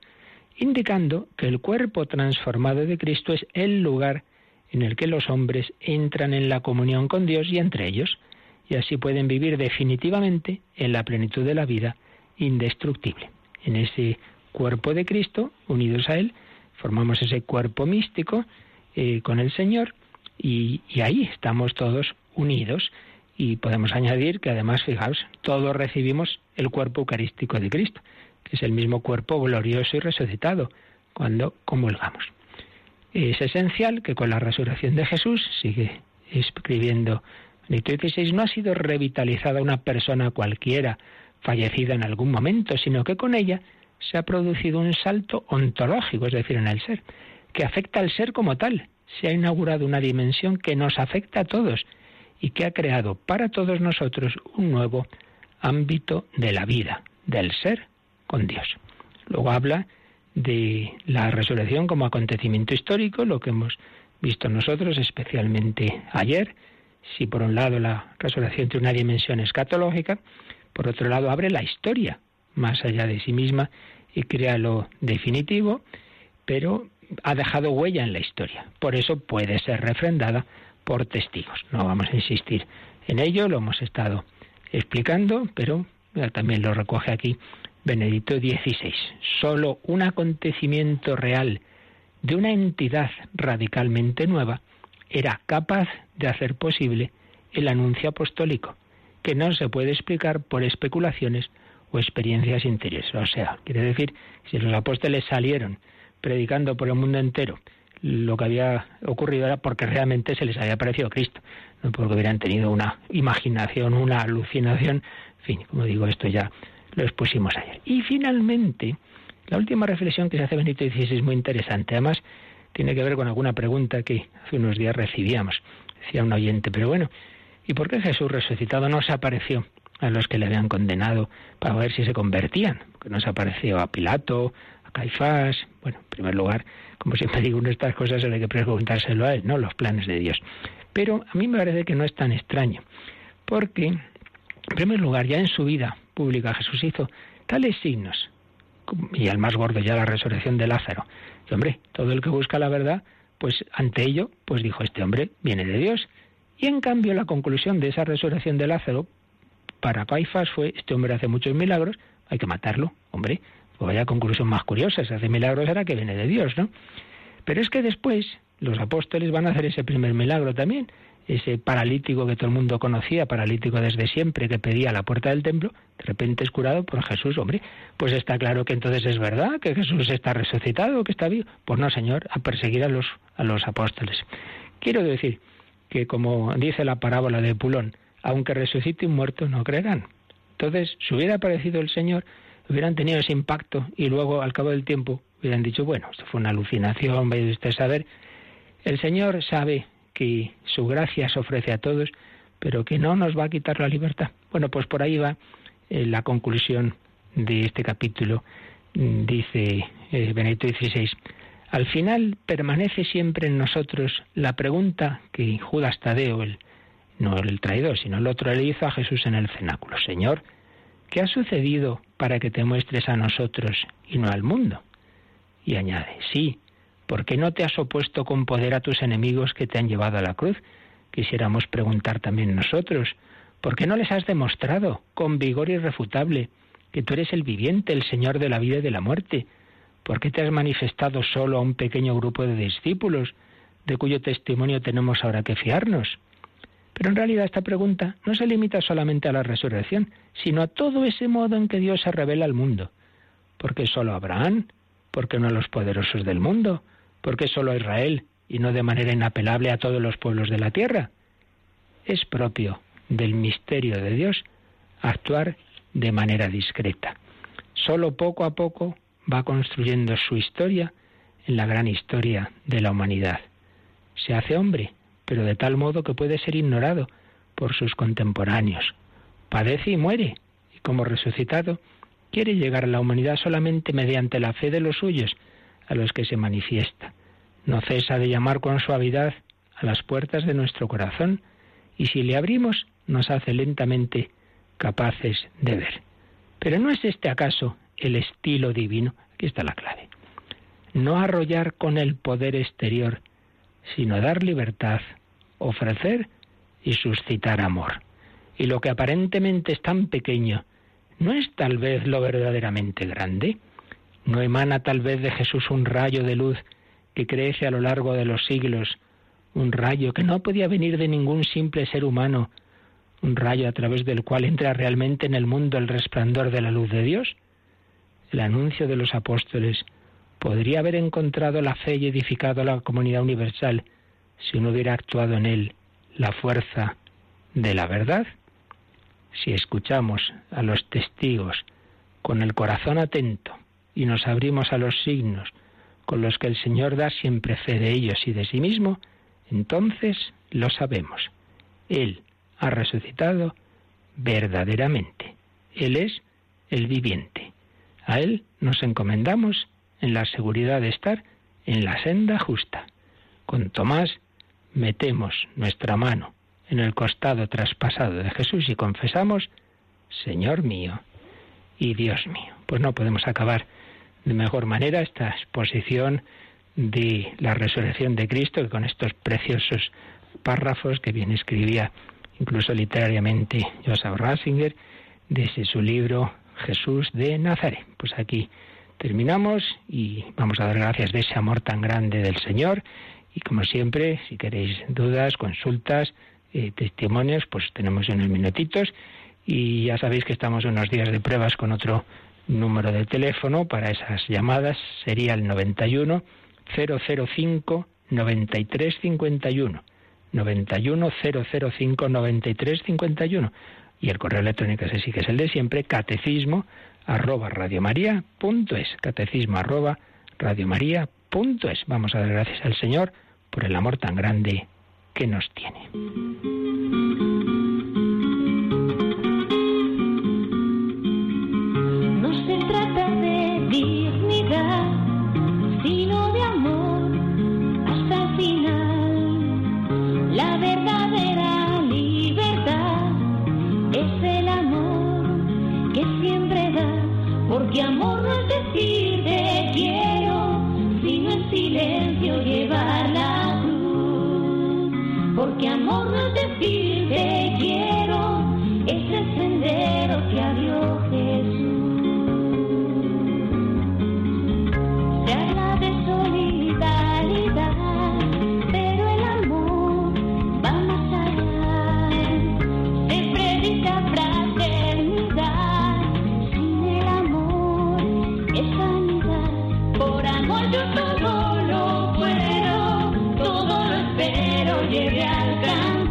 indicando que el cuerpo transformado de Cristo es el lugar en el que los hombres entran en la comunión con Dios y entre ellos, y así pueden vivir definitivamente en la plenitud de la vida indestructible. En ese cuerpo de Cristo, unidos a Él, formamos ese cuerpo místico eh, con el Señor y, ahí estamos todos unidos. Y podemos añadir que además, fijaos, todos recibimos el cuerpo eucarístico de Cristo, que es el mismo cuerpo glorioso y resucitado cuando comulgamos. Es esencial que con la resurrección de Jesús, sigue escribiendo Benedicto XVI, no ha sido revitalizada una persona cualquiera, fallecida en algún momento, sino que con ella se ha producido un salto ontológico, es decir, en el ser, que afecta al ser como tal, se ha inaugurado una dimensión que nos afecta a todos y que ha creado para todos nosotros un nuevo ámbito de la vida, del ser con Dios. Luego habla de la resurrección como acontecimiento histórico, lo que hemos visto nosotros, especialmente ayer. Si por un lado la resurrección tiene una dimensión escatológica, por otro lado abre la historia más allá de sí misma y crea lo definitivo, pero ha dejado huella en la historia. Por eso puede ser refrendada por testigos. No vamos a insistir en ello, lo hemos estado explicando, pero también lo recoge aquí Benedicto XVI. Solo un acontecimiento real de una entidad radicalmente nueva era capaz de hacer posible el anuncio apostólico, que no se puede explicar por especulaciones o experiencias interiores. O sea, quiere decir, si los apóstoles salieron predicando por el mundo entero lo que había ocurrido era porque realmente se les había parecido Cristo, no porque hubieran tenido una imaginación, una alucinación. En fin, como digo, esto ya lo expusimos ayer. Y finalmente, la última reflexión que se hace Benito XVI es muy interesante. Además, tiene que ver con alguna pregunta que hace unos días recibíamos. Decía un oyente, pero bueno, ¿y por qué Jesús resucitado no se apareció a los que le habían condenado para ver si se convertían? Porque no se apareció a Pilato, Caifás. Bueno, en primer lugar, como siempre digo, en estas cosas hay que preguntárselo a él, ¿no? Los planes de Dios. Pero a mí me parece que no es tan extraño, porque, en primer lugar, ya en su vida pública Jesús hizo tales signos, y al más gordo ya la resurrección de Lázaro. Hombre, todo el que busca la verdad, pues ante ello, pues dijo, este hombre viene de Dios. Y en cambio la conclusión de esa resurrección de Lázaro para Caifás fue, este hombre hace muchos milagros, hay que matarlo, hombre, pues vaya conclusión más curiosa, se hace milagros era que viene de Dios, ¿no? Pero es que después los apóstoles van a hacer ese primer milagro también, ese paralítico que todo el mundo conocía, paralítico desde siempre, que pedía a la puerta del templo, de repente es curado por Jesús, hombre, pues está claro que entonces es verdad, que Jesús está resucitado, que está vivo. Pues no, Señor, a perseguir a los, a los apóstoles. Quiero decir que como dice la parábola de Pulón, aunque resucite un muerto, no creerán. Entonces, si hubiera aparecido el Señor, hubieran tenido ese impacto y luego al cabo del tiempo hubieran dicho, bueno, esto fue una alucinación, vaya usted saber. El Señor sabe que su gracia se ofrece a todos, pero que no nos va a quitar la libertad. Bueno, pues por ahí va eh, la conclusión de este capítulo, mm, dice eh, Benedicto XVI. Al final permanece siempre en nosotros la pregunta que Judas Tadeo, el, no el traidor, sino el otro, le hizo a Jesús en el cenáculo. Señor, ¿qué ha sucedido para que te muestres a nosotros y no al mundo? Y añade, sí, ¿por qué no te has opuesto con poder a tus enemigos que te han llevado a la cruz? Quisiéramos preguntar también nosotros, ¿por qué no les has demostrado con vigor irrefutable que tú eres el viviente, el Señor de la vida y de la muerte? ¿Por qué te has manifestado solo a un pequeño grupo de discípulos, de cuyo testimonio tenemos ahora que fiarnos? Pero en realidad esta pregunta no se limita solamente a la resurrección, sino a todo ese modo en que Dios se revela al mundo. ¿Por qué solo a Abraham? ¿Por qué no a los poderosos del mundo? ¿Por qué solo a Israel y no de manera inapelable a todos los pueblos de la tierra? Es propio del misterio de Dios actuar de manera discreta. Solo poco a poco va construyendo su historia en la gran historia de la humanidad. Se hace hombre, pero de tal modo que puede ser ignorado por sus contemporáneos. Padece y muere, y como resucitado, quiere llegar a la humanidad solamente mediante la fe de los suyos, a los que se manifiesta. No cesa de llamar con suavidad a las puertas de nuestro corazón, y si le abrimos, nos hace lentamente capaces de ver. Pero ¿no es este acaso el estilo divino, aquí está la clave. No arrollar con el poder exterior, sino dar libertad, ofrecer y suscitar amor. Y lo que aparentemente es tan pequeño, ¿no es tal vez lo verdaderamente grande? ¿No emana tal vez de Jesús un rayo de luz que crece a lo largo de los siglos, un rayo que no podía venir de ningún simple ser humano, un rayo a través del cual entra realmente en el mundo el resplandor de la luz de Dios? El anuncio de los apóstoles podría haber encontrado la fe y edificado la comunidad universal si no hubiera actuado en él la fuerza de la verdad? Si escuchamos a los testigos con el corazón atento y nos abrimos a los signos con los que el Señor da siempre fe de ellos y de sí mismo, entonces lo sabemos. Él ha resucitado verdaderamente. Él es el viviente. A Él nos encomendamos en la seguridad de estar en la senda justa. Con Tomás metemos nuestra mano en el costado traspasado de Jesús y confesamos, Señor mío y Dios mío. Pues no podemos acabar de mejor manera esta exposición de la resurrección de Cristo, que con estos preciosos párrafos que bien escribía incluso literariamente Joseph Ratzinger, desde su libro Jesús de Nazaret. Pues aquí terminamos y vamos a dar gracias de ese amor tan grande del Señor. Y como siempre, si queréis dudas, consultas, eh, testimonios, pues tenemos unos minutitos. Y ya sabéis que estamos unos días de pruebas con otro número de teléfono para esas llamadas. Sería el 91 005 9351. 91 005 9351 y el correo electrónico ese sí que es el de siempre, catecismo arroba radiomaria.es, catecismo arroba radiomaria.es. Vamos a dar gracias al Señor por el amor tan grande que nos tiene. No se trata de dignidad, sino de amor hasta el final. La verdad De amor no es decir te quiero, sino en silencio llevar la cruz. Porque amor no es decir pero llegué al campo.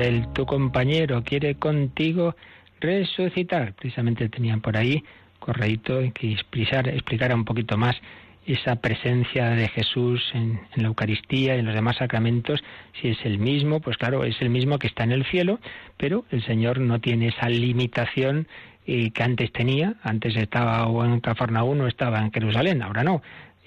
Él tu compañero, quiere contigo resucitar. Precisamente tenían por ahí correíto que explicar, explicara un poquito más esa presencia de Jesús en, la Eucaristía y en los demás sacramentos, si es el mismo, pues claro, es el mismo que está en el cielo, pero el Señor no tiene esa limitación eh, que antes tenía, antes estaba o en Cafarnaúm o estaba en Jerusalén, ahora no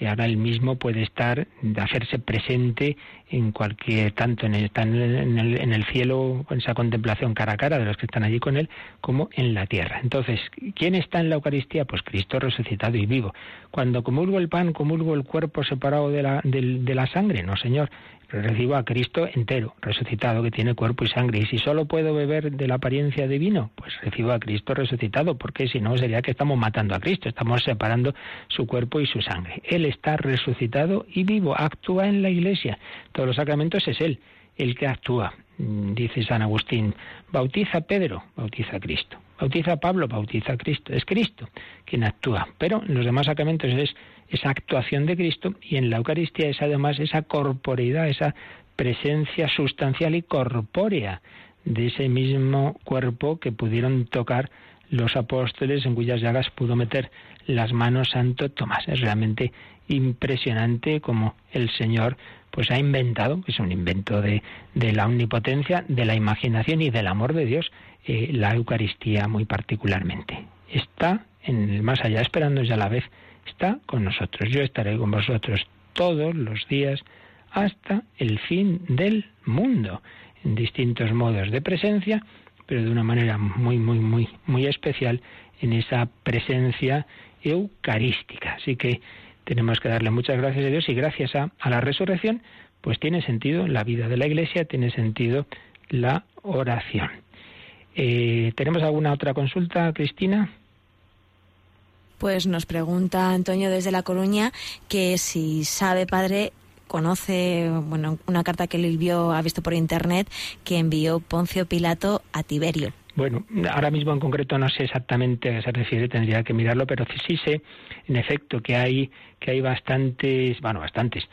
ahora él mismo puede estar, hacerse presente en cualquier, tanto en el, en el, en el cielo, en esa contemplación cara a cara de los que están allí con él, como en la tierra. Entonces, ¿quién está en la Eucaristía? Pues Cristo resucitado y vivo. Cuando comulgo el pan, comulgo el cuerpo separado de la, de, de la sangre. No, Señor, recibo a Cristo entero, resucitado, que tiene cuerpo y sangre. Y si solo puedo beber de la apariencia de vino, pues recibo a Cristo resucitado, porque si no sería que estamos matando a Cristo, estamos separando su cuerpo y su sangre. Él está resucitado y vivo, actúa en la iglesia. Todos los sacramentos es Él el que actúa. Dice San Agustín, bautiza a Pedro, bautiza a Cristo. Bautiza a Pablo, bautiza a Cristo. Es Cristo quien actúa. Pero en los demás sacramentos es esa actuación de Cristo y en la Eucaristía es además esa corporeidad, esa presencia sustancial y corpórea de ese mismo cuerpo que pudieron tocar los apóstoles en cuyas llagas pudo meter las manos Santo Tomás. Es realmente impresionante como el Señor pues ha inventado, es un invento de, de la omnipotencia, de la imaginación y del amor de Dios, eh, la Eucaristía muy particularmente. Está en el más allá, esperando ya a la vez está con nosotros. Yo estaré con vosotros todos los días hasta el fin del mundo, en distintos modos de presencia, pero de una manera muy, muy, muy, muy especial en esa presencia eucarística. Así que tenemos que darle muchas gracias a Dios y gracias a, la resurrección, pues tiene sentido la vida de la Iglesia, tiene sentido la oración. Eh, ¿Tenemos alguna otra consulta, Cristina? Pues nos pregunta Antonio desde La Coruña que si sabe, padre, conoce bueno, una carta que él vio, ha visto por internet, que envió Poncio Pilato a Tiberio. Bueno, ahora mismo en concreto no sé exactamente a qué se refiere, tendría que mirarlo, pero sí sé, en efecto, que hay que hay bastantes, bueno, bastantes.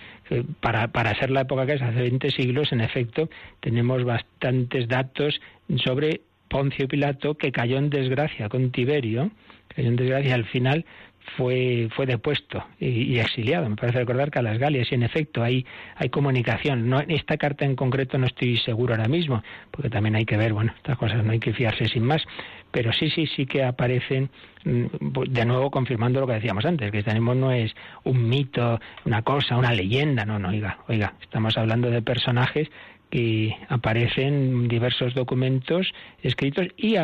Para, para ser la época que es, hace 20 siglos, en efecto, tenemos bastantes datos sobre Poncio Pilato que cayó en desgracia con Tiberio, cayó en desgracia al final fue, fue depuesto y, exiliado. Me parece recordar que a las Galias, y en efecto hay, hay comunicación. No, esta carta en concreto no estoy seguro ahora mismo, porque también hay que ver, bueno, estas cosas no hay que fiarse sin más, pero sí, sí, sí que aparecen, mm, de nuevo confirmando lo que decíamos antes, que tenemos no es un mito, una cosa, una leyenda, no, no, oiga, oiga, estamos hablando de personajes que aparecen diversos documentos escritos y,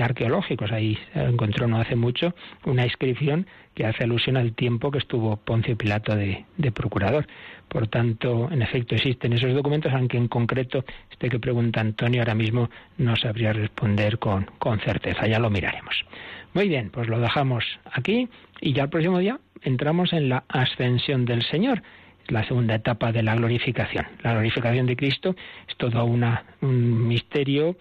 arqueológicos. Ahí encontró no hace mucho una inscripción que hace alusión al tiempo que estuvo Poncio Pilato de, procurador. Por tanto, en efecto, existen esos documentos, aunque en concreto este que pregunta Antonio ahora mismo no sabría responder con, con certeza. Ya lo miraremos. Muy bien, pues lo dejamos aquí y ya el próximo día entramos en la ascensión del Señor la segunda etapa de la glorificación. La glorificación de Cristo es todo una, un misterio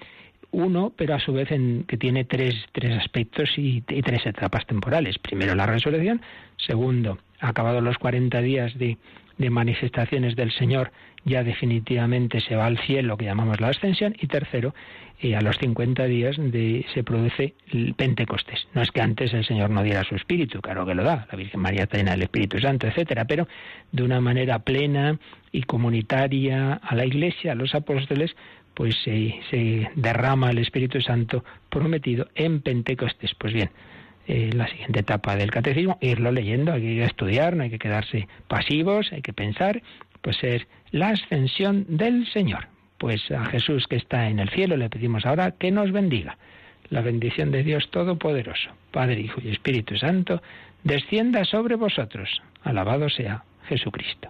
uno, pero a su vez en, que tiene tres, tres aspectos y, y, tres etapas temporales. Primero, la resurrección. Segundo, acabados los 40 días de, de manifestaciones del Señor, ya definitivamente se va al cielo, que llamamos la ascensión. Y tercero, y a los 50 días de, se produce el Pentecostés. No es que antes el Señor no diera su espíritu, claro que lo da, la Virgen María está llena del Espíritu Santo, etcétera, pero de una manera plena y comunitaria a la Iglesia, a los apóstoles, pues se, se derrama el Espíritu Santo prometido en Pentecostés. Pues bien, eh, la siguiente etapa del catecismo, irlo leyendo, hay que estudiar, no hay que quedarse pasivos, hay que pensar, pues ser la ascensión del Señor. Pues a Jesús que está en el cielo le pedimos ahora que nos bendiga. La bendición de Dios Todopoderoso, Padre, Hijo y Espíritu Santo, descienda sobre vosotros. Alabado sea Jesucristo.